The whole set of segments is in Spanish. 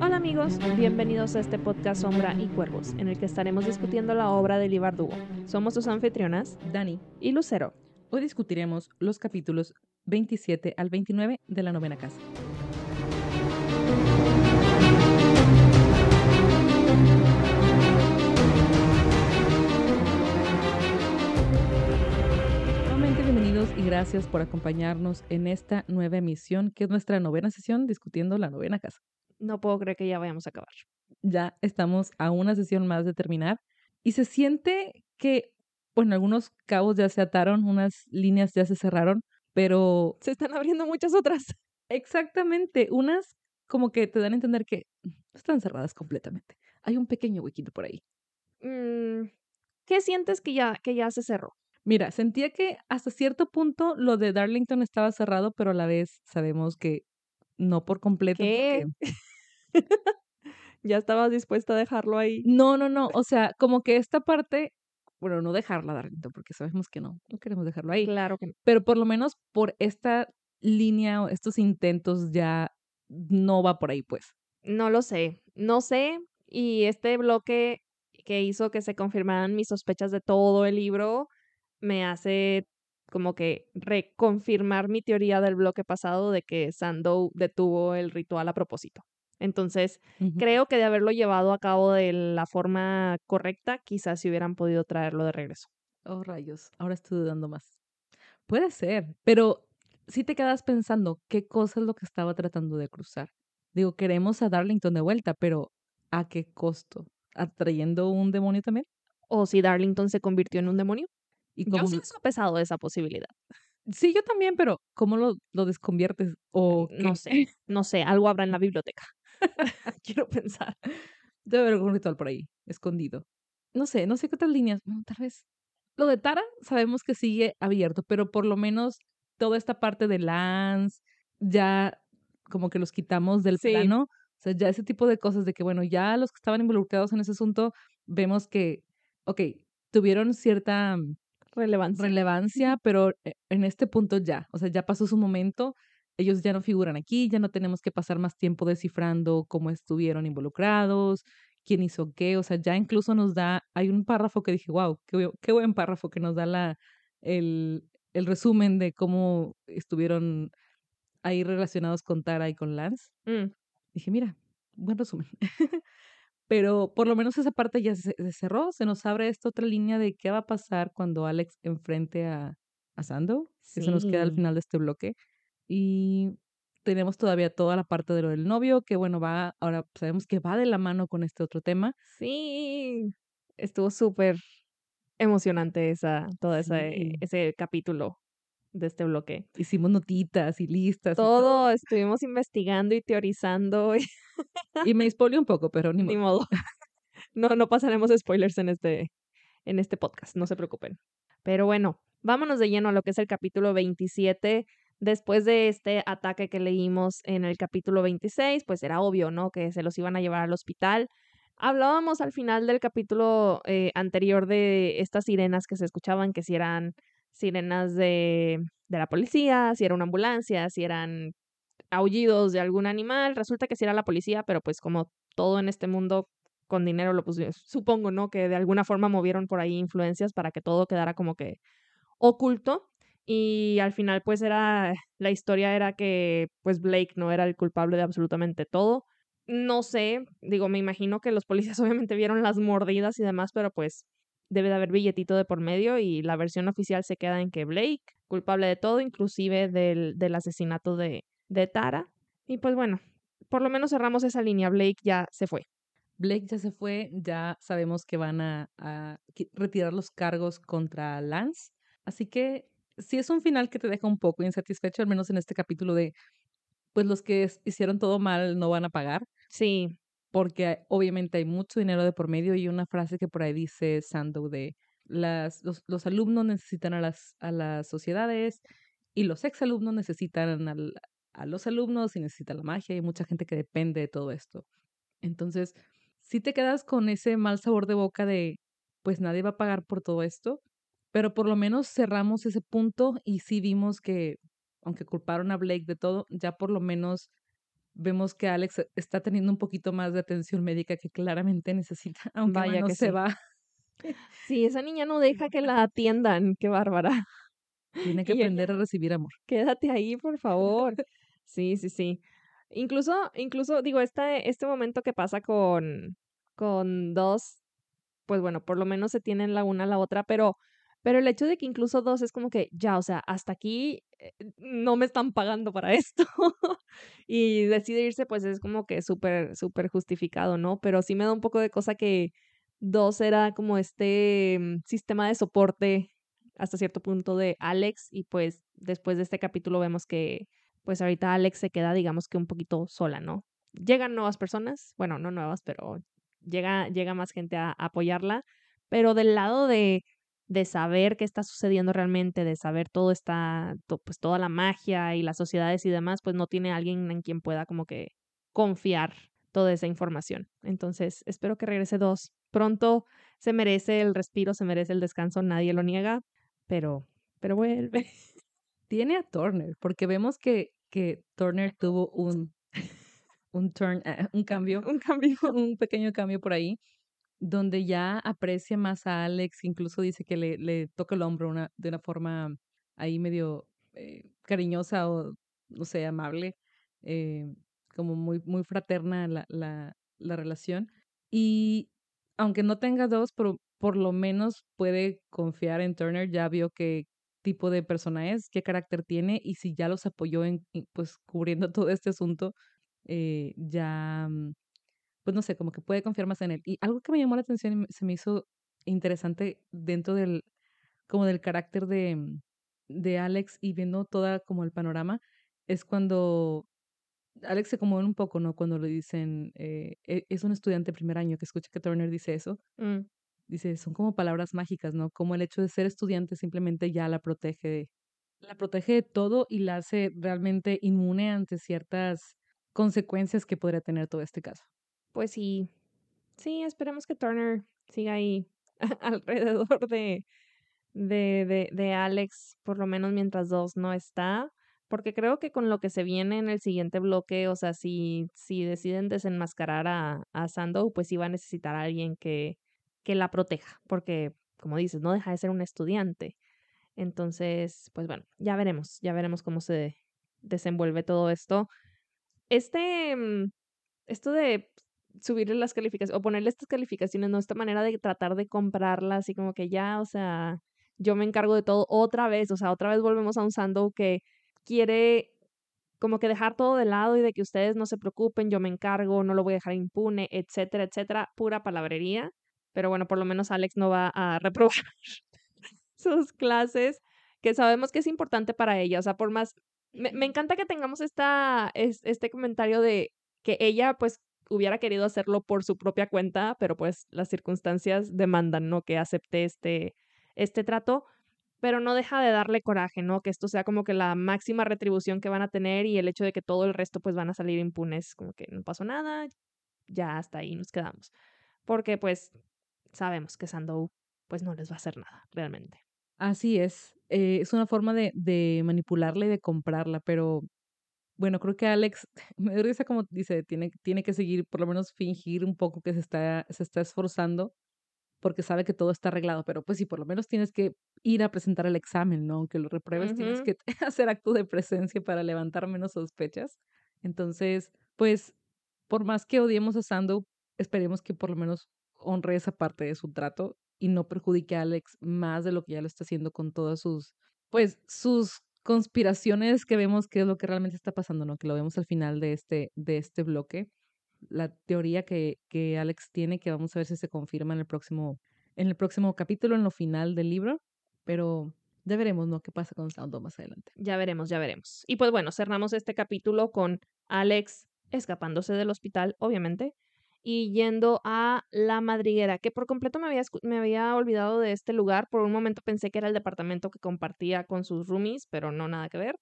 Hola amigos, bienvenidos a este podcast Sombra y Cuervos, en el que estaremos discutiendo la obra de Libardugo. Somos sus anfitrionas, Dani, y Lucero. hoy discutiremos los capítulos 27 al 29 de la novena casa. Bienvenidos y gracias por acompañarnos en esta nueva emisión, que es nuestra novena sesión discutiendo la novena casa. No puedo creer que ya vayamos a acabar. Ya estamos a una sesión más de terminar y se siente que, bueno, algunos cabos ya se ataron, unas líneas ya se cerraron, pero Se están abriendo muchas otras. exactamente, unas como que te dan a entender que están cerradas completamente. Hay un pequeño huequito por ahí. Mm, ¿Qué sientes que ya, que ya se cerró? Mira, sentía que hasta cierto punto lo de Darlington estaba cerrado, pero a la vez sabemos que no por completo. ¿Qué? porque- ya estabas dispuesta a dejarlo ahí. No, no, no. O sea, como que esta parte, bueno, no dejarla Darlington, porque sabemos que no, no queremos dejarlo ahí. Claro que no. Pero por lo menos por esta línea o estos intentos ya no va por ahí, pues. No lo sé, no sé. Y este bloque que hizo que se confirmaran mis sospechas de todo el libro me hace como que reconfirmar mi teoría del bloque pasado de que Sandow detuvo el ritual a propósito. Entonces, creo que de haberlo llevado a cabo de la forma correcta, quizás si hubieran podido traerlo de regreso. Oh, rayos. Ahora estoy dudando más. Puede ser, pero si te quedas pensando qué cosa es lo que estaba tratando de cruzar. Digo, queremos a Darlington de vuelta, pero ¿a qué costo? ¿Atrayendo un demonio también? O si Darlington se convirtió en un demonio. ¿Y Yo cómo sí he sopesado esa posibilidad. Sí, yo también, pero ¿cómo lo, lo desconviertes? O No qué? sé, no sé, algo habrá en la biblioteca. Quiero pensar. Debe haber algún ritual por ahí, escondido. No sé, no sé qué otras líneas. Bueno, tal vez. Lo de Tara sabemos que sigue abierto, pero por lo menos toda esta parte de Lance, ya como que los quitamos del Sí. plano. O sea, ya ese tipo de cosas de que, bueno, ya los que estaban involucrados en ese asunto, vemos que, ok, tuvieron cierta mm, Relevancia. relevancia, pero eh, en este punto ya, o sea, ya pasó su momento, ellos ya no figuran aquí, ya no tenemos que pasar más tiempo descifrando cómo estuvieron involucrados, quién hizo qué, o sea, ya incluso nos da, hay un párrafo que dije, wow, qué, qué buen párrafo que nos da la, el, el resumen de cómo estuvieron ahí relacionados con Tara y con Lance. Mm, Dije, mira, buen resumen. Pero por lo menos esa parte ya se, se cerró, se nos abre esta otra línea de qué va a pasar cuando Alex enfrente a, a Sandow. Eso nos queda al Sí. final de este bloque. Y tenemos todavía toda la parte de lo del novio, que bueno, va, ahora sabemos que va de la mano con este otro tema. Sí, estuvo súper emocionante esa, todo ese, Sí. ese capítulo de este bloque. Hicimos notitas y listas. y Todo estuvimos investigando y teorizando y Y me spoileé un poco, pero ni ni modo. modo. No, no pasaremos spoilers en este, en este podcast, no se preocupen. Pero bueno, vámonos de lleno a lo que es el capítulo 27. Después de este ataque que leímos en el capítulo 26, pues era obvio, ¿no? Que se los iban a llevar al hospital. Hablábamos al final del capítulo eh, anterior de estas sirenas que se escuchaban, que si eran sirenas de, de la policía, si era una ambulancia, si eran aullidos de algún animal. Resulta que sí era la policía, pero pues como todo en este mundo con dinero, lo pues supongo, ¿no? Que de alguna forma movieron por ahí influencias para que todo quedara como que oculto. Y al final, pues era, la historia era que pues Blake no era el culpable de absolutamente todo. No sé, digo, me imagino que los policías obviamente vieron las mordidas y demás, pero pues debe de haber billetito de por medio y la versión oficial se queda en que Blake, culpable de todo, inclusive del, del asesinato de, de Tara. Y pues bueno, por lo menos cerramos esa línea. Blake ya se fue. Blake ya se fue, ya sabemos que van a, retirar los cargos contra Lance. Así que sí es un final que te deja un poco insatisfecho, al menos en este capítulo de, pues los que hicieron todo mal no van a pagar, Sí, porque obviamente hay mucho dinero de por medio y una frase que por ahí dice Sandow de, las, los, los alumnos necesitan a las, a las sociedades y los exalumnos necesitan al- a los alumnos y necesitan la magia y mucha gente que depende de todo esto. Entonces, si te quedas con ese mal sabor de boca de, pues nadie va a pagar por todo esto, pero por lo menos cerramos ese punto y sí vimos que aunque culparon a Blake de todo, ya por lo menos vemos que Alex está teniendo un poquito más de atención médica que claramente necesita, aunque Vaya no que se sí. va. Sí, esa niña no deja que la atiendan, qué bárbara. Tiene que aprender a recibir amor. Quédate ahí, por favor. Sí, sí, sí. Incluso, incluso, digo, este, este momento que pasa con, con dos, pues bueno, por lo menos se tienen la una a la otra, pero, pero el hecho de que incluso dos es como que ya, o sea, hasta aquí eh, no me están pagando para esto. y decide irse, pues es como que súper, súper justificado, ¿no? Pero sí me da un poco de cosa que dos era como este mm, sistema de soporte hasta cierto punto de Alex y pues después de este capítulo vemos que pues ahorita Alex se queda digamos que un poquito sola, ¿no? Llegan nuevas personas, bueno, no nuevas, pero llega, llega más gente a, apoyarla, pero del lado de, de saber qué está sucediendo realmente, de saber todo está, to- pues toda la magia y las sociedades y demás, pues no tiene alguien en quien pueda como que confiar toda esa información. Entonces, espero que regrese dos. Pronto se merece el respiro, se merece el descanso, nadie lo niega, pero, pero vuelve. Tiene a Turner, porque vemos que, que Turner tuvo un, un turn, eh, un cambio, Un cambio. un pequeño cambio por ahí, donde ya aprecia más a Alex, incluso dice que le, le toca el hombro una, de una forma ahí medio eh, cariñosa o, no sé, amable, eh, como muy, muy fraterna la, la, la relación. Y aunque no tenga dos, pero por lo menos puede confiar en Turner, ya vio qué tipo de persona es, qué carácter tiene y si ya los apoyó en, pues cubriendo todo este asunto, eh, ya, mm, pues no sé, como que puede confiar más en él. Y algo que me llamó la atención y se me hizo interesante dentro del, como del carácter de, mm, de Alex y viendo toda como el panorama, es cuando Alex se conmueve un poco, ¿no? Cuando le dicen, eh, "E- es un estudiante de primer año, que escucha que Turner dice eso, Mm, dice, son como palabras mágicas, ¿no? Como el hecho de ser estudiante simplemente ya la protege, la protege de todo y la hace realmente inmune ante ciertas consecuencias que podría tener todo este caso. Pues sí, sí, esperemos que Turner siga ahí alrededor de, de, de, de Alex, por lo menos mientras dos no está, porque creo que con lo que se viene en el siguiente bloque, o sea, si, si deciden desenmascarar a, a Sandow, pues sí va a necesitar a alguien que, que la proteja, porque, como dices, no deja de ser un estudiante. Entonces, pues bueno, ya veremos, ya veremos cómo se desenvuelve todo esto. Este, mm, esto de subirle las calificaciones o ponerle estas calificaciones, ¿no? Esta manera de tratar de comprarla, así como que ya, o sea, yo me encargo de todo otra vez, o sea, otra vez volvemos a un Sandow que quiere como que dejar todo de lado y de que ustedes no se preocupen, yo me encargo, no lo voy a dejar impune, etcétera, etcétera, pura palabrería. Pero bueno, por lo menos Alex no va a reprobar sus clases, que sabemos que es importante para ella. O sea, por más. Me, me encanta que tengamos esta, es- este comentario de que ella, pues, hubiera querido hacerlo por su propia cuenta, pero pues las circunstancias demandan, ¿no? Que acepte este, este trato. Pero no deja de darle coraje, ¿no? Que esto sea como que la máxima retribución que van a tener y el hecho de que todo el resto, pues, van a salir impunes, como que no pasó nada, ya hasta ahí nos quedamos. Porque, pues, sabemos que Sandow, pues, no les va a hacer nada, realmente. Así es, eh, es una forma de, de manipularla y de comprarla, pero bueno, creo que Alex, me risa como dice, tiene, tiene que seguir, por lo menos fingir un poco que se está, se está esforzando porque sabe que todo está arreglado, pero pues sí, por lo menos tienes que ir a presentar el examen, ¿no? Aunque lo repruebes, tienes que hacer acto de presencia para levantar menos sospechas. Entonces, pues, por más que odiemos a Sandow, esperemos que por lo menos honre esa parte de su trato y no perjudique a Alex más de lo que ya lo está haciendo con todas sus, pues, sus conspiraciones que vemos que es lo que realmente está pasando, ¿no? Que lo vemos al final de este, de este bloque. La teoría que, que Alex tiene, que vamos a ver si se confirma en el próximo, en el próximo capítulo, en lo final del libro. Pero ya veremos, ¿no? ¿Qué pasa con Sandow más adelante? Ya veremos, ya veremos. Y pues bueno, cerramos este capítulo con Alex escapándose del hospital, obviamente, y yendo a la madriguera, que por completo me había, me había olvidado de este lugar. Por un momento pensé que era el departamento que compartía con sus roomies, pero no nada que ver.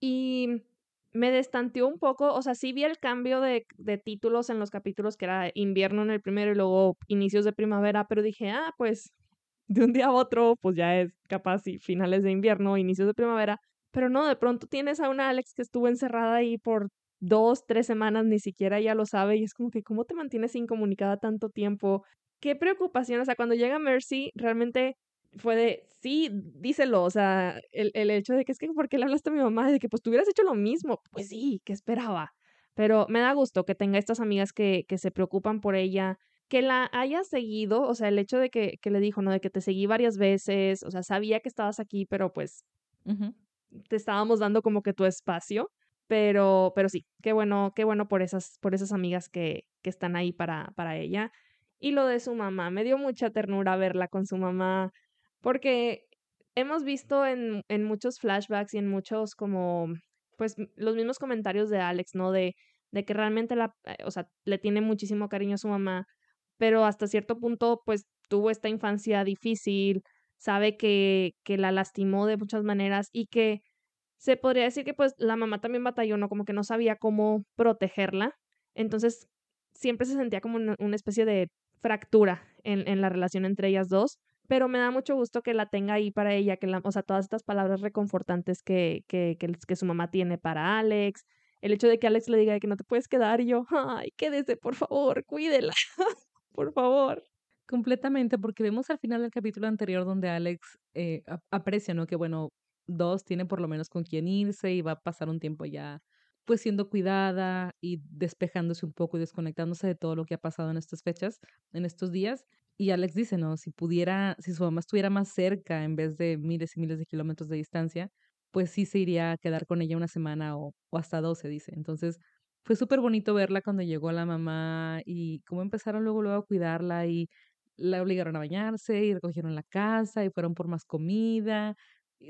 Y me destanteó un poco, o sea, sí vi el cambio de, de títulos en los capítulos, que era invierno en el primero y luego inicios de primavera, pero dije, ah, pues de un día a otro, pues ya es capaz y finales de invierno, inicios de primavera. Pero no, de pronto tienes a una Alex que estuvo encerrada ahí por dos, tres semanas, ni siquiera ella lo sabe y es como que, ¿cómo te mantienes incomunicada tanto tiempo? Qué preocupación, o sea, cuando llega Mercy, realmente fue de, sí, díselo, o sea, el, el hecho de que es que, ¿por qué le hablaste a mi mamá? De que, pues, tú hubieras hecho lo mismo. Pues sí, ¿qué esperaba? Pero me da gusto que tenga estas amigas que, que se preocupan por ella, que la haya seguido, o sea, el hecho de que, que le dijo, ¿no? De que te seguí varias veces, o sea, sabía que estabas aquí, pero pues te estábamos dando como que tu espacio. Pero, pero sí, qué bueno, qué bueno por esas, por esas amigas que, que están ahí para, para ella. Y lo de su mamá, me dio mucha ternura verla con su mamá, porque hemos visto en, en muchos flashbacks y en muchos como, pues los mismos comentarios de Alex, ¿no? De, de que realmente la, eh, o sea, le tiene muchísimo cariño a su mamá, pero hasta cierto punto, pues tuvo esta infancia difícil, sabe que, que la lastimó de muchas maneras y que se podría decir que pues la mamá también batalló, ¿no? Como que no sabía cómo protegerla. Entonces, siempre se sentía como una, especie de fractura en, en, la relación entre ellas dos. Pero me da mucho gusto que la tenga ahí para ella, que la, o sea, todas estas palabras reconfortantes que, que, que, que su mamá tiene para Alex, el hecho de que Alex le diga que no te puedes quedar y yo, ay, quédese, por favor, cuídela, por favor. Completamente, porque vemos al final del capítulo anterior donde Alex eh, aprecia, ¿no? Que bueno, dos tiene por lo menos con quién irse y va a pasar un tiempo ya pues siendo cuidada y despejándose un poco y desconectándose de todo lo que ha pasado en estas fechas, en estos días. Y Alex dice, ¿no? Si pudiera, si su mamá estuviera más cerca en vez de miles y miles de kilómetros de distancia, pues sí se iría a quedar con ella una semana o, o hasta dos, se dice. Entonces, fue súper bonito verla cuando llegó la mamá y cómo empezaron luego, luego a cuidarla y la obligaron a bañarse y recogieron la casa y fueron por más comida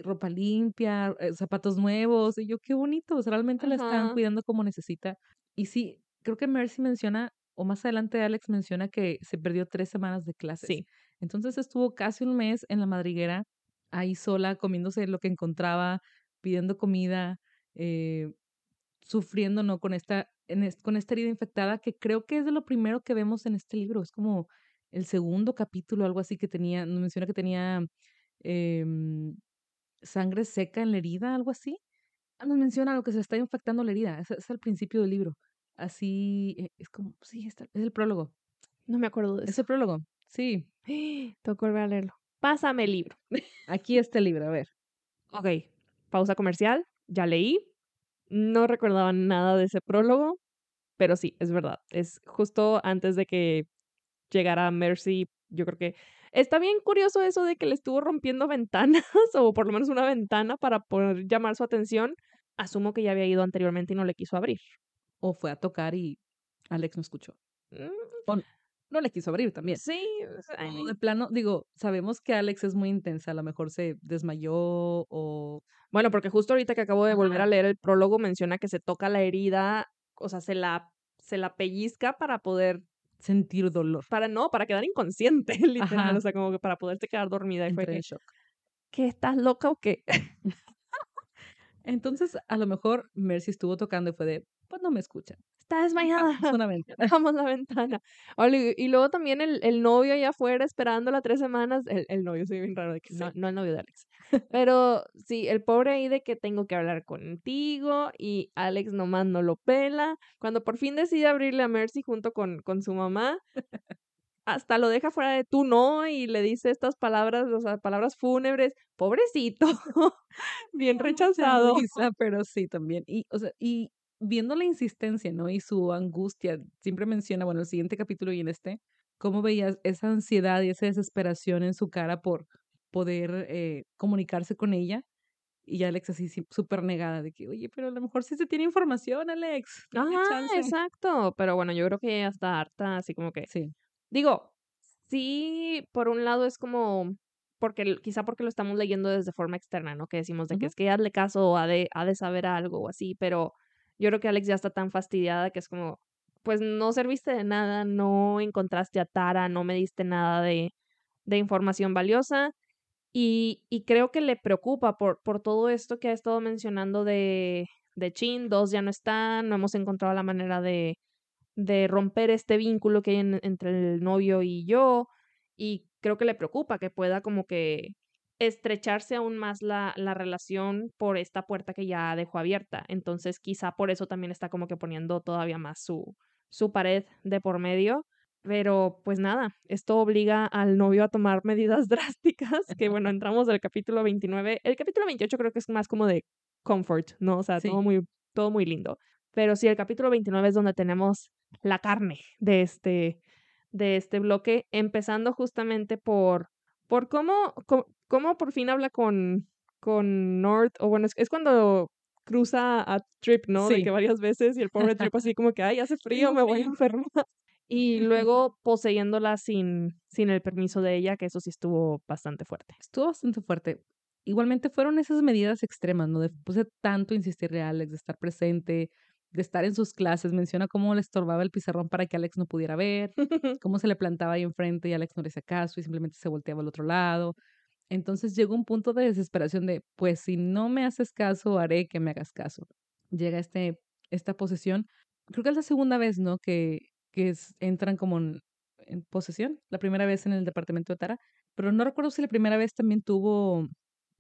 ropa limpia, eh, zapatos nuevos. Y yo, qué bonito, realmente la están cuidando como necesita. Y sí, creo que Mercy menciona, o más adelante Alex menciona que se perdió tres semanas de clases. Sí. Entonces estuvo casi un mes en la madriguera, ahí sola, comiéndose lo que encontraba, pidiendo comida, eh, sufriendo, ¿no? Con esta, en con esta herida infectada, que creo que es de lo primero que vemos en este libro. Es como el segundo capítulo, algo así que tenía, menciona que tenía eh, sangre seca en la herida, algo así. Ah, nos menciona lo que se está infectando la herida, es, es al principio del libro. Así, eh, es como, sí, está, es el prólogo. No me acuerdo de eso. Es el prólogo, sí. Que volver a leerlo. Pásame el libro. Aquí está el libro, a ver. Ok, pausa comercial, ya leí. No recordaba nada de ese prólogo, pero sí, es verdad. Es justo antes de que llegara Mercy, yo creo que está bien curioso eso de que le estuvo rompiendo ventanas, o por lo menos una ventana para poder llamar su atención. Asumo que ya había ido anteriormente y no le quiso abrir. O fue a tocar y Alex no escuchó. O no le quiso abrir también. Sí. O de plano, digo, sabemos que Alex es muy intensa, a lo mejor se desmayó o... Bueno, porque justo ahorita que acabo de volver a leer el prólogo menciona que se toca la herida, o sea, se la, se la pellizca para poder sentir dolor. Para no, para quedar inconsciente, literal. Ajá. O sea, como que para poderte quedar dormida. Y fue en shock. ¿Qué estás loca o qué? Entonces, a lo mejor Mercy estuvo tocando y fue de, pues no me escucha. Está desmayada. Vamos una ventana. Vamos la ventana. Y luego también el, el novio allá afuera esperándola tres semanas. El, el novio, soy bien raro de que sí. no, no el novio de Alex. Pero sí, el pobre ahí de que tengo que hablar contigo y Alex nomás no lo pela. Cuando por fin decide abrirle a Mercy junto con, con su mamá, hasta lo deja fuera de tú no y le dice estas palabras, o sea, palabras fúnebres. Pobrecito. bien rechazado. Lisa, pero sí también. Y, o sea, y viendo la insistencia, ¿no? Y su angustia, siempre menciona, bueno, el siguiente capítulo y en este, cómo veías esa ansiedad y esa desesperación en su cara por poder eh, comunicarse con ella. Y Alex así súper negada de que, oye, pero a lo mejor sí se tiene información, Alex. Ajá, exacto. Pero bueno, yo creo que ya está harta, así como que. Sí. Digo, sí, por un lado es como, porque quizá porque lo estamos leyendo desde forma externa, ¿no? Que decimos de uh -huh. que es que hazle caso o ha de, ha de saber algo o así, pero yo creo que Alex ya está tan fastidiada que es como, pues no serviste de nada, no encontraste a Tara, no me diste nada de, de información valiosa. Y, y, creo que le preocupa por, por todo esto que ha estado mencionando de, de Chin. Dos ya no están, no hemos encontrado la manera de, de romper este vínculo que hay en, entre el novio y yo. Y creo que le preocupa que pueda como que estrecharse aún más la, la relación por esta puerta que ya dejó abierta. Entonces, quizá por eso también está como que poniendo todavía más su, su pared de por medio. Pero pues nada, esto obliga al novio a tomar medidas drásticas, que bueno, entramos del capítulo 29. El capítulo 28 creo que es más como de comfort, ¿no? O sea, Sí. todo, muy, todo muy lindo. Pero sí, el capítulo 29 es donde tenemos la carne de este, de este bloque, empezando justamente por, por cómo, co- cómo, por fin habla con, con North, o bueno, es, es cuando cruza a Trip, ¿no? De Sí. que varias veces y el pobre Trip así como que, ay, hace frío, me voy a frío". enfermar. Y luego poseyéndola sin, sin el permiso de ella, que eso sí estuvo bastante fuerte. Estuvo bastante fuerte. Igualmente fueron esas medidas extremas, ¿no? De tanto insistirle a Alex, de estar presente, de estar en sus clases, menciona cómo le estorbaba el pizarrón para que Alex no pudiera ver, cómo se le plantaba ahí enfrente y Alex no le hacía caso y simplemente se volteaba al otro lado. Entonces llegó un punto de desesperación de, pues si no me haces caso, haré que me hagas caso. Llega este, esta posesión. Creo que es la segunda vez, ¿no? Que, que es- entran como en, en posesión. La primera vez en el departamento de Tara. Pero no recuerdo si la primera vez también tuvo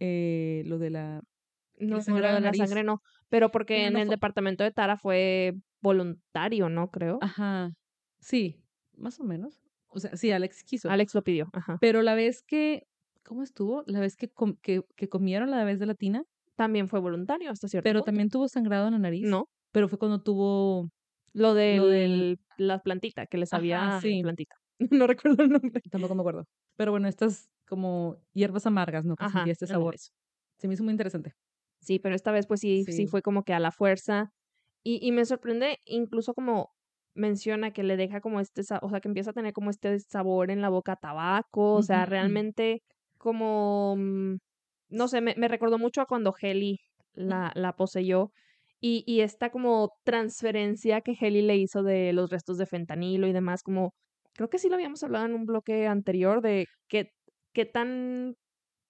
eh, lo de la... No, de la la nariz. sangre no. Pero porque en no el departamento de Tara fue voluntario, ¿no? Creo. Ajá. Sí, más o menos. O sea, sí, Alex quiso. Alex lo pidió. Ajá. Pero la vez que... ¿Cómo estuvo? La vez que, com- que, que comieron la vez de la tina, También fue voluntario hasta cierto pero punto. también tuvo sangrado en la nariz. No. Pero fue cuando tuvo... Lo de Lo del- la plantita, que les Ajá, había sí. plantita. no recuerdo el nombre. Tampoco me acuerdo. Pero bueno, estas como hierbas amargas, ¿no? Que Ajá. sentía este ándale, sabor. eso. Se me hizo muy interesante. Sí, pero esta vez pues sí, sí, Sí. fue como que a la fuerza. Y, y me sorprende incluso como menciona que le deja como este, sa- o sea, que empieza a tener como este sabor en la boca a tabaco, o sea, Ujú. realmente como, mm, no sé, me, me recordó mucho a cuando Heli la, la poseyó y, y esta como transferencia que Heli le hizo de los restos de fentanilo y demás, como, creo que sí lo habíamos hablado en un bloque anterior de qué, qué tan,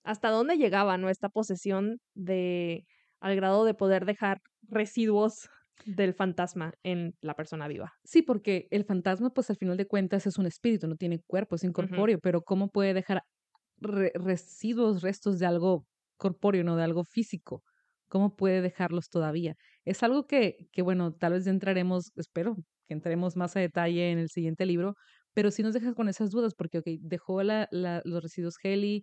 hasta dónde llegaba, ¿no? Esta posesión de, al grado de poder dejar residuos del fantasma en la persona viva. Sí, porque el fantasma, pues al final de cuentas es un espíritu, no tiene cuerpo, es incorpóreo, pero ¿cómo puede dejar re- residuos, restos de algo corpóreo, no de algo físico? ¿Cómo puede dejarlos todavía? Es algo que, que, bueno, tal vez entraremos, espero que entremos más a detalle en el siguiente libro, pero sí nos deja con esas dudas, porque, ok, dejó la, la- los residuos Heli,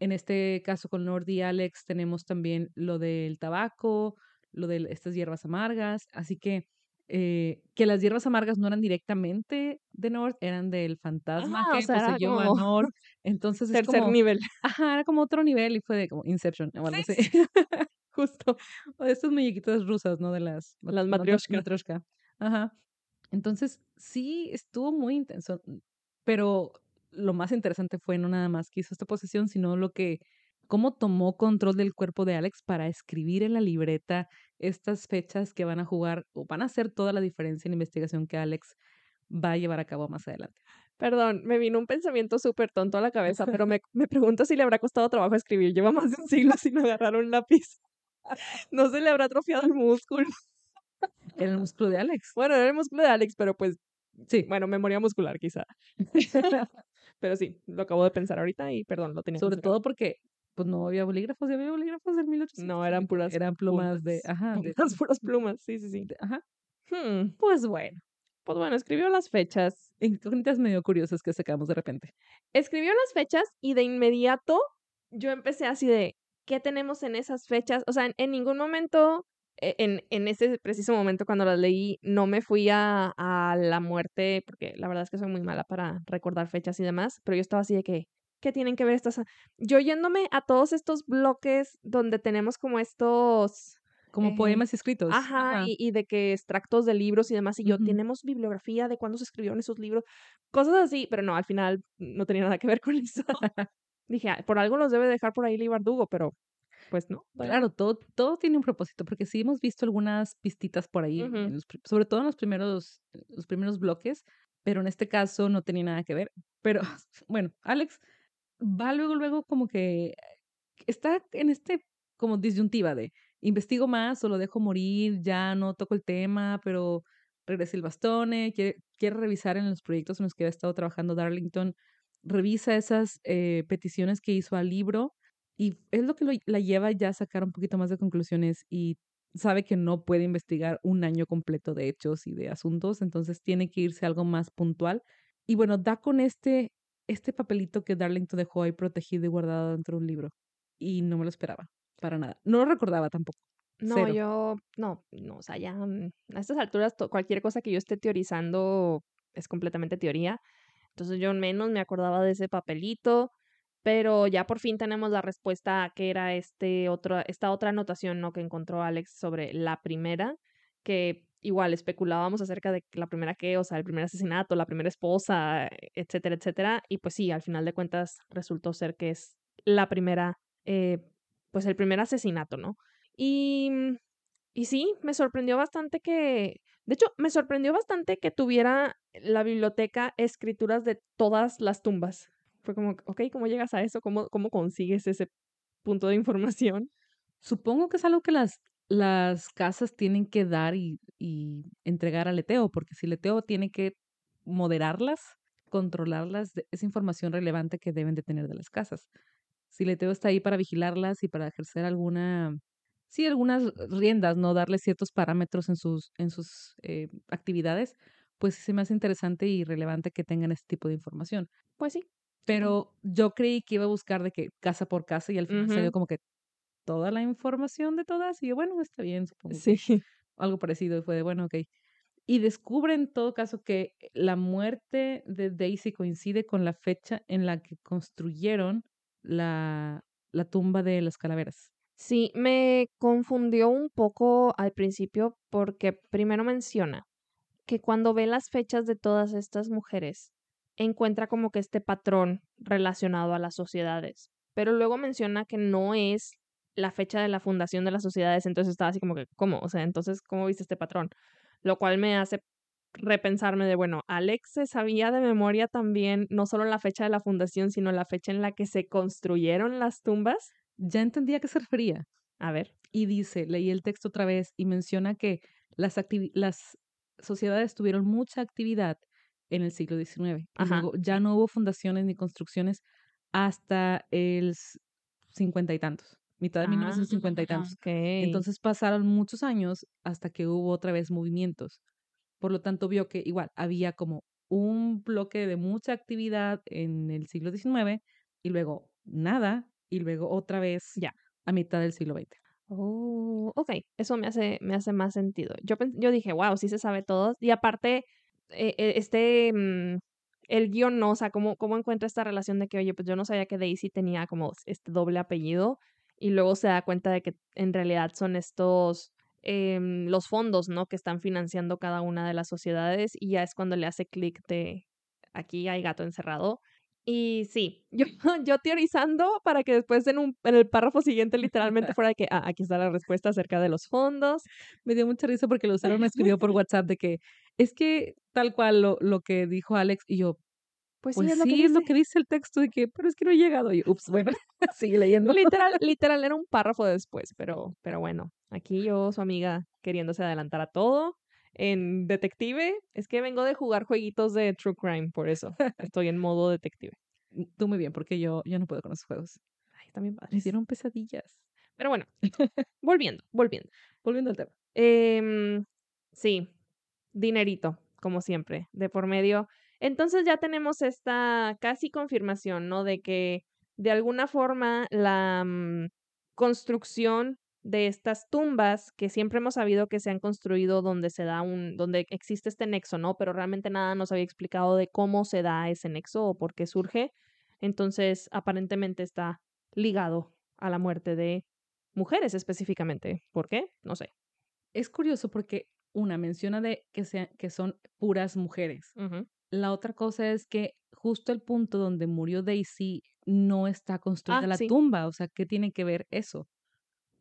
en este caso con Lord y Alex tenemos también lo del tabaco, lo de estas hierbas amargas, así que eh, que las hierbas amargas no eran directamente de North, eran del fantasma Ajá, o que sea, era poseyó a North. Entonces es Tercer como, nivel. ajá, era como otro nivel y fue de como Inception o algo Sí, así. Justo. O de estas muñequitas rusas, ¿no? De las Las mat- matrioshka. matrioshka. Ajá. Entonces, sí, estuvo muy intenso. Pero lo más interesante fue no nada más que hizo esta posesión, sino lo que, cómo tomó control del cuerpo de Alex para escribir en la libreta estas fechas que van a jugar o van a hacer toda la diferencia en la investigación que Alex va a llevar a cabo más adelante. Perdón, me vino un pensamiento súper tonto a la cabeza, pero me, me pregunto si le habrá costado trabajo escribir. Lleva más de un siglo sin agarrar un lápiz. No se le habrá atrofiado el músculo. Era el músculo de Alex. Bueno, era el músculo de Alex, pero pues, Sí. bueno, memoria muscular quizá. Pero sí, lo acabo de pensar ahorita y perdón, lo tenía Sobre todo porque pues no había bolígrafos, ya había bolígrafos del 1800. No, eran puras Eran plumas de, ajá, de- Puras, puras plumas, sí, sí, sí. de- ajá. Hmm, Pues bueno, Pues bueno, escribió las fechas. incógnitas medio curiosas que sacamos de repente. Escribió las fechas y de inmediato yo empecé así de, ¿qué tenemos en esas fechas? O sea, en, en ningún momento, e- en, en ese preciso momento cuando las leí, no me fui a, a la muerte, porque la verdad es que soy muy mala para recordar fechas y demás, pero yo estaba así de que, ¿qué tienen que ver estas? Yo yéndome a todos estos bloques donde tenemos como estos... Como Eh, poemas escritos. Ajá, Y, y de que extractos de libros y demás, y yo, Ujú. tenemos bibliografía de cuándo se escribieron esos libros, cosas así, pero no, al final no tenía nada que ver con eso. Dije, "Ah, por algo los debe dejar por ahí Lee Bardugo, pero pues no. Claro, todo, todo tiene un propósito, porque sí hemos visto algunas pistitas por ahí, Ujú. en los sobre todo en los primeros, los primeros bloques, pero en este caso no tenía nada que ver. Pero bueno, Alex va luego, luego como que está en este como disyuntiva de investigo más o lo dejo morir, ya no toco el tema, pero regrese el bastone, quiere, quiere revisar en los proyectos en los que ha estado trabajando Darlington, revisa esas eh, peticiones que hizo al libro Y es lo que lo- la lleva ya a sacar un poquito más de conclusiones y sabe que no puede investigar un año completo de hechos y de asuntos, entonces tiene que irse a algo más puntual. Y bueno, da con este, este papelito que Darlington dejó ahí protegido y guardado dentro de un libro. Y no me lo esperaba, para nada. No lo recordaba tampoco. No, Cero. yo, no, no, o sea, ya mm, a estas alturas cualquier cosa que yo esté teorizando es completamente teoría. Entonces yo menos me acordaba de ese papelito, pero ya por fin tenemos la respuesta a qué era este otro, esta otra anotación, ¿no? que encontró Alex sobre la primera, que igual especulábamos acerca de la primera qué, o sea, el primer asesinato, la primera esposa, etcétera, etcétera. Y pues sí, al final de cuentas resultó ser que es la primera, eh, pues el primer asesinato, ¿no? Y, y sí, me sorprendió bastante que, de hecho, me sorprendió bastante que tuviera la biblioteca escrituras de todas las tumbas. Fue como, ok, ¿cómo llegas a eso? ¿Cómo, cómo consigues ese punto de información? Supongo que es algo que las, las casas tienen que dar y, y entregar al Leteo, porque si Leteo tiene que moderarlas, controlarlas, es información relevante que deben de tener de las casas. Si Leteo está ahí para vigilarlas y para ejercer alguna, sí, algunas riendas, no darle ciertos parámetros en sus, en sus eh, actividades, pues se me hace interesante y relevante que tengan este tipo de información. Pues sí. Pero yo creí que iba a buscar de que casa por casa y al final salió como que toda la información de todas y yo, bueno, está bien, supongo Sí. algo parecido y fue de, bueno, ok. Y descubre en todo caso que la muerte de Daisy coincide con la fecha en la que construyeron la, la tumba de las calaveras. Sí, me confundió un poco al principio porque primero menciona que cuando ve las fechas de todas estas mujeres, encuentra como que este patrón relacionado a las sociedades, pero luego menciona que no es la fecha de la fundación de las sociedades, entonces estaba así como que, ¿cómo? O sea, entonces, ¿cómo viste este patrón? Lo cual me hace repensarme de, bueno, Alex se sabía de memoria también no solo la fecha de la fundación, sino la fecha en la que se construyeron las tumbas. Ya entendía a qué se refería. A ver. Y dice, leí el texto otra vez y menciona que las, sociedades tuvieron mucha actividad en el siglo XIX. Ajá. luego ya no hubo fundaciones ni construcciones hasta el cincuenta y tantos, mitad de 1950 y Ah, tantos. Entonces pasaron muchos años hasta que hubo otra vez movimientos. Por lo tanto, vio que igual había como un bloque de mucha actividad en el siglo XIX y luego nada y luego otra vez Ya. a mitad del siglo XX. Oh, ok, eso me hace, me hace más sentido. Yo, yo dije, wow, sí se sabe todo. Y aparte, eh, eh, este, mm, el guion no, o sea, ¿cómo, cómo encuentra esta relación de que, oye, pues yo no sabía que Daisy tenía como este doble apellido y luego se da cuenta de que en realidad son estos, em, los fondos, ¿no? Que están financiando cada una de las sociedades y ya es cuando le hace clic de, aquí hay gato encerrado. Y sí, yo, yo teorizando para que después en, un, en el párrafo siguiente literalmente fuera de que, ah, aquí está la respuesta acerca de los fondos. Me dio mucha risa porque Lucero me escribió por WhatsApp de que es que tal cual lo, lo que dijo Alex y yo, Pues, pues sí, sí, es lo que es lo dice. que dice el texto de que, pero es que no he llegado. Y ups, bueno, sigue leyendo. Literal, literal, era un párrafo después, pero, pero bueno, aquí yo, su amiga, queriéndose adelantar a todo. En detective, es que vengo de jugar jueguitos de True Crime, por eso estoy en modo detective. Tú muy bien, porque yo, yo no puedo con esos juegos. Ay, también Me padres. dieron pesadillas. Pero bueno, volviendo, volviendo. Volviendo al tema. Em, sí, dinerito, como siempre, de por medio. Entonces ya tenemos esta casi confirmación, ¿no? De que de alguna forma la mm, construcción de estas tumbas, que siempre hemos sabido que se han construido donde se da un, donde existe este nexo, ¿no? Pero realmente nada nos había explicado de cómo se da ese nexo o por qué surge. Entonces, aparentemente está ligado a la muerte de mujeres específicamente. ¿Por qué? No sé. Es curioso porque una menciona de que, sean, que son puras mujeres. La otra cosa es que justo el punto donde murió Daisy no está construida Ah, la sí. tumba, o sea, ¿qué tiene que ver eso?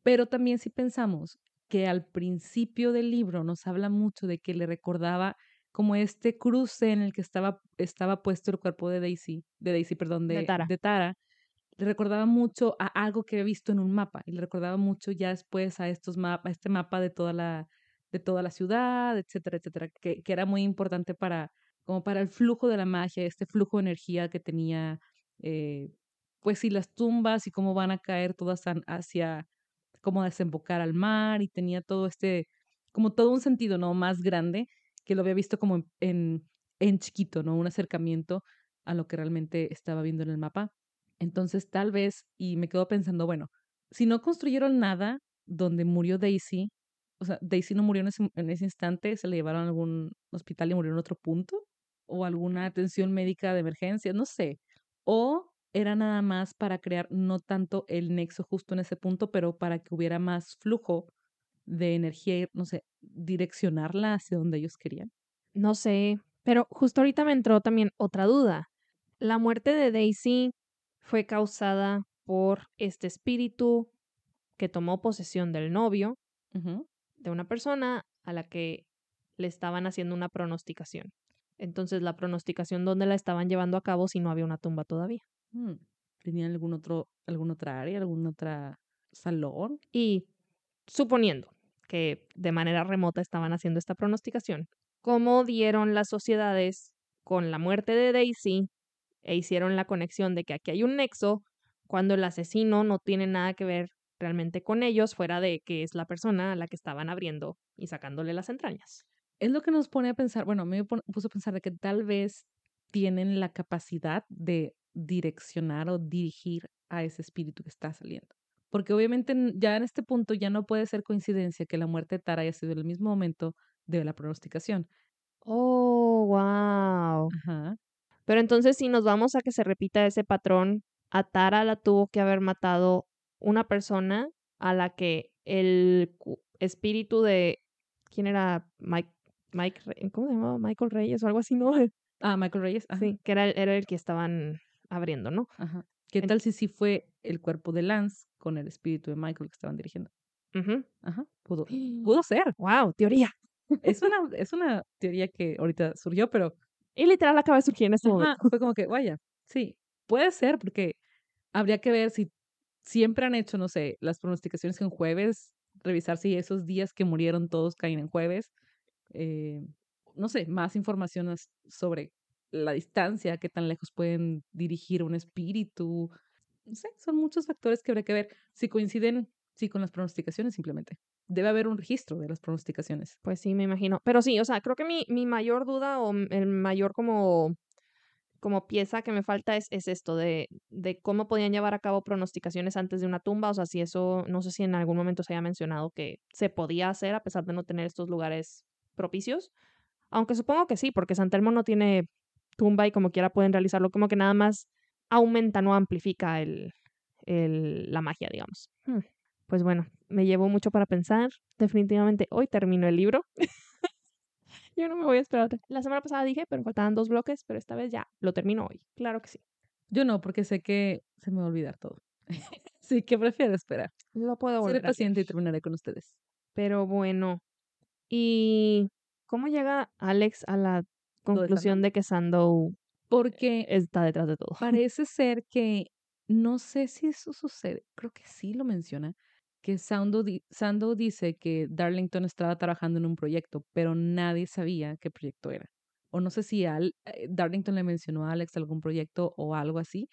Pero también si pensamos que al principio del libro nos habla mucho de que le recordaba como este cruce en el que estaba, estaba puesto el cuerpo de Daisy, de Daisy, perdón, De de, Tara. de Tara, le recordaba mucho a algo que había visto en un mapa y le recordaba mucho ya después a estos mapas, este mapa de toda la, de toda la ciudad, etcétera, etcétera, que, que era muy importante para, como para el flujo de la magia, este flujo de energía que tenía eh, pues sí, las tumbas y cómo van a caer todas hacia, cómo desembocar al mar y tenía todo este, como todo un sentido, ¿no? Más grande que lo había visto como en, en chiquito, ¿no? Un acercamiento a lo que realmente estaba viendo en el mapa. Entonces, tal vez, y me quedo pensando, bueno, si no construyeron nada donde murió Daisy, o sea, Daisy no murió en ese, en ese instante, se le llevaron a algún hospital y murió en otro punto, o alguna atención médica de emergencia, no sé. O era nada más para crear no tanto el nexo justo en ese punto, pero para que hubiera más flujo de energía, no sé, direccionarla hacia donde ellos querían. No sé, pero justo ahorita me entró también otra duda. La muerte de Daisy fue causada por este espíritu que tomó posesión del novio de una persona a la que le estaban haciendo una pronosticación. Entonces, la pronosticación, ¿dónde la estaban llevando a cabo si no había una tumba todavía? Mm, ¿Tenían algún otro, alguna otra área, algún otro salón? Y suponiendo que de manera remota estaban haciendo esta pronosticación, ¿cómo dieron las sociedades con la muerte de Daisy e hicieron la conexión de que aquí hay un nexo cuando el asesino no tiene nada que ver realmente con ellos, fuera de que es la persona a la que estaban abriendo y sacándole las entrañas. Es lo que nos pone a pensar, bueno, me puso a pensar de que tal vez tienen la capacidad de direccionar o dirigir a ese espíritu que está saliendo. Porque obviamente ya en este punto ya no puede ser coincidencia que la muerte de Tara haya sido en el mismo momento de la pronosticación. Oh, wow. Ajá. Pero entonces si nos vamos a que se repita ese patrón, a Tara la tuvo que haber matado una persona a la que el espíritu de ¿quién era? Mike, Mike ¿cómo se llamaba? Michael Reyes o algo así, ¿no? Ah, Michael Reyes. Sí, que era era el que estaban abriendo, ¿no? Ajá. ¿Qué tal si sí fue el cuerpo de Lance con el espíritu de Michael que estaban dirigiendo? Ajá, pudo, pudo ser. Wow, teoría. Es una, es una teoría que ahorita surgió, pero... Y literal acaba de surgir en este momento. Fue como que, vaya, sí, puede ser, porque habría que ver si siempre han hecho, no sé, las pronosticaciones en jueves, revisar si esos días que murieron todos caen en jueves. Eh, no sé, más información sobre la distancia, qué tan lejos pueden dirigir un espíritu. No sé, son muchos factores que habría que ver si coinciden, sí, con las pronosticaciones simplemente. Debe haber un registro de las pronosticaciones. Pues sí, me imagino. Pero sí, o sea, creo que mi, mi mayor duda o el mayor como como pieza que me falta es, es esto de, de, cómo podían llevar a cabo pronosticaciones antes de una tumba. O sea, si eso, no sé si en algún momento se haya mencionado que se podía hacer a pesar de no tener estos lugares propicios. Aunque supongo que sí, porque San Telmo no tiene tumba y como quiera pueden realizarlo, como que nada más aumenta, no amplifica el, el, la magia, digamos. Hmm. Pues bueno, me llevó mucho para pensar. Definitivamente hoy termino el libro. Yo no me voy a esperar. La semana pasada dije, pero faltaban dos bloques, pero esta vez ya lo termino hoy. Claro que sí. Yo no, porque sé que se me va a olvidar todo. sí, que prefiero esperar. Lo puedo volver. Seré paciente y terminaré con ustedes. Pero bueno. ¿Y cómo llega Alex a la conclusión de, que Sandow porque está detrás de todo? Parece ser que no sé si eso sucede. Creo que sí lo menciona que Sando, dice que Darlington estaba trabajando en un proyecto, pero nadie sabía qué proyecto era. O no sé si Al, eh, Darlington le mencionó a Alex algún proyecto o algo así,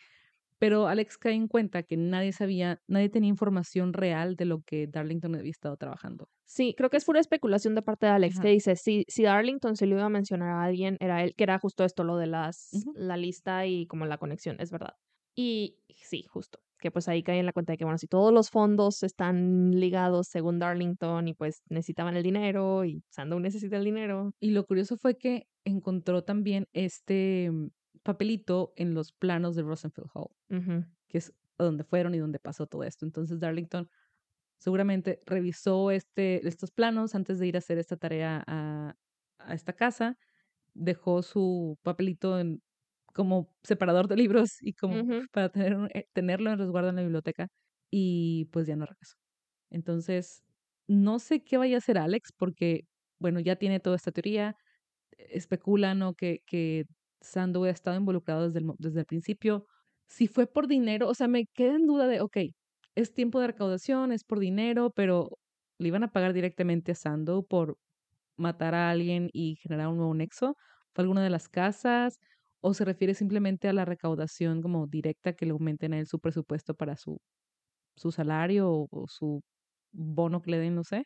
pero Alex cae en cuenta que nadie sabía, nadie tenía información real de lo que Darlington había estado trabajando. Sí, creo que es pura especulación de parte de Alex, que dice, si, si Darlington se lo iba a mencionar a alguien, era él, que era justo esto, lo de las, la lista y como la conexión, es verdad. Y sí, justo que pues ahí cae en la cuenta de que, bueno, si todos los fondos están ligados según Darlington y pues necesitaban el dinero y Sandow necesita el dinero. Y lo curioso fue que encontró también este mm, papelito en los planos de Rosenfield Hall, que es donde fueron y donde pasó todo esto. Entonces Darlington seguramente revisó este, estos planos antes de ir a hacer esta tarea a, a esta casa, dejó su papelito en, como separador de libros y como para tener, eh, tenerlo en resguardo en la biblioteca y pues ya no regresó. Entonces, no sé qué vaya a hacer Alex porque, bueno, ya tiene toda esta teoría, especulan o que, que Sandow ha estado involucrado desde el, desde el principio. Si fue por dinero, o sea, me queda en duda de, ok, es tiempo de recaudación, es por dinero, pero le iban a pagar directamente a Sandow por matar a alguien y generar un nuevo nexo. ¿Fue alguna de las casas? o se refiere simplemente a la recaudación como directa que le aumenten a él su presupuesto para su, su salario o, o su bono que le den, no sé.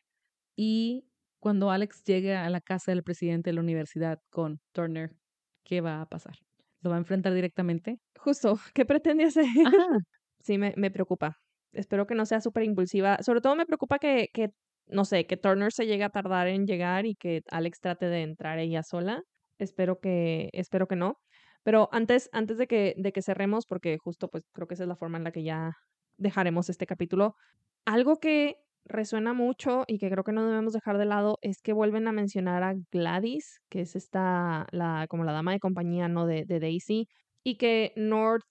Y cuando Alex llegue a la casa del presidente de la universidad con Turner, ¿qué va a pasar? ¿Lo va a enfrentar directamente? Justo, ¿qué pretende hacer? Sí, me, me preocupa. Espero que no sea súper impulsiva. Sobre todo me preocupa que, que, no sé, que Turner se llegue a tardar en llegar y que Alex trate de entrar ella sola. Espero que, espero que no. Pero antes, antes de que, de que cerremos, porque justo pues creo que esa es la forma en la que ya dejaremos este capítulo, algo que resuena mucho y que creo que no debemos dejar de lado es que vuelven a mencionar a Gladys, que es esta, la, como la dama de compañía, ¿no? De, Daisy, y que North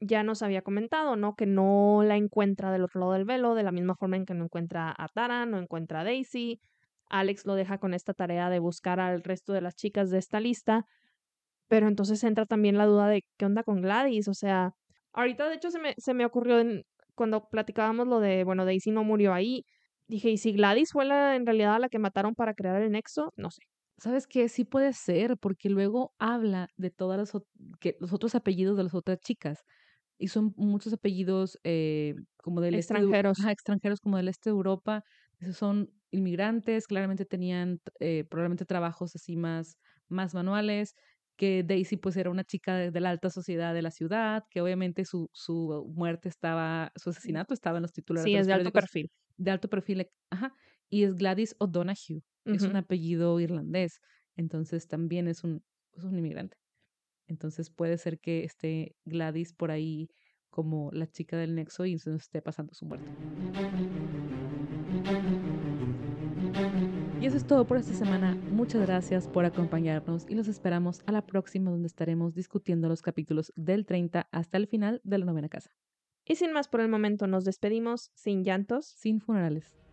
ya nos había comentado, ¿no? Que no la encuentra del otro lado del velo, de la misma forma en que no encuentra a Tara, no encuentra a Daisy. Alex lo deja con esta tarea de buscar al resto de las chicas de esta lista. Pero entonces entra también la duda de qué onda con Gladys. O sea, ahorita de hecho se me, se me ocurrió cuando platicábamos lo de, bueno, Daisy no murió ahí. Dije, ¿y si Gladys fue la, en realidad la que mataron para crear el nexo? No sé. ¿Sabes qué? Sí puede ser, porque luego habla de todas las que los otros apellidos de las otras chicas. Y son muchos apellidos eh, como del extranjeros. Este extranjeros como del este de Europa. Esos son inmigrantes, claramente tenían eh, probablemente trabajos así más, más manuales que Daisy pues era una chica de, la alta sociedad de la ciudad, que obviamente su, su muerte estaba, su asesinato estaba en los titulares. Sí, de es de alto perfil. De alto perfil, ajá. Y es Gladys O'Donoghue, es un apellido irlandés, entonces también es un, es un inmigrante. Entonces puede ser que esté Gladys por ahí como la chica del nexo y se nos esté pasando su muerte. Eso es todo por esta semana. Muchas gracias por acompañarnos y los esperamos a la próxima donde estaremos discutiendo los capítulos del 30 hasta el final de la novena casa. Y sin más por el momento nos despedimos sin llantos, sin funerales.